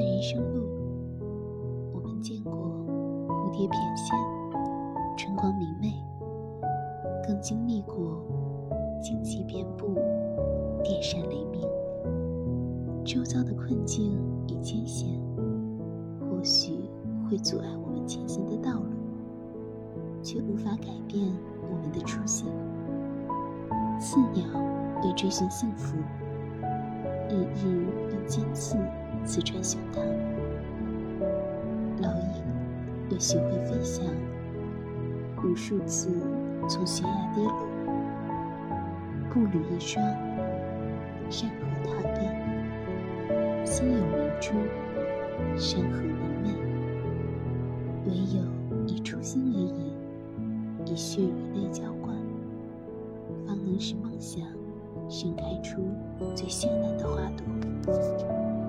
人生路我们见过蝴蝶翩跹春光明媚更经历过荆棘遍布电闪雷鸣。周遭的困境与艰险或许会阻碍我们前行的道路却无法改变我们的初心似鸟为追寻幸福日日用尖刺刺穿胸膛；老鹰为学会飞翔，无数次从悬崖跌落。步履一双，山河踏遍，心有明珠，山河明媚。唯有以初心为引，以血与泪浇灌。方能使梦想盛开出最绚烂的花朵。